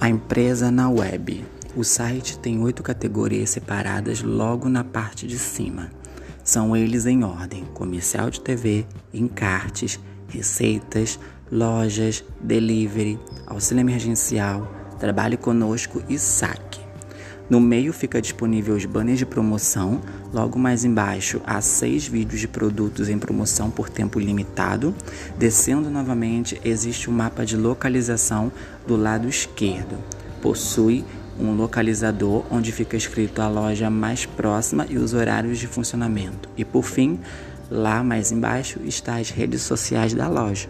A empresa na web. O site tem oito categorias separadas logo na parte de cima. São eles em ordem: comercial de TV, encartes, receitas, lojas, delivery, auxílio emergencial, trabalhe conosco e saque. No meio fica disponível os banners de promoção. Logo mais embaixo há seis vídeos de produtos em promoção por tempo limitado. Descendo novamente existe um mapa de localização do lado esquerdo. Possui um localizador onde fica escrito a loja mais próxima e os horários de funcionamento. E por fim, lá mais embaixo está as redes sociais da loja.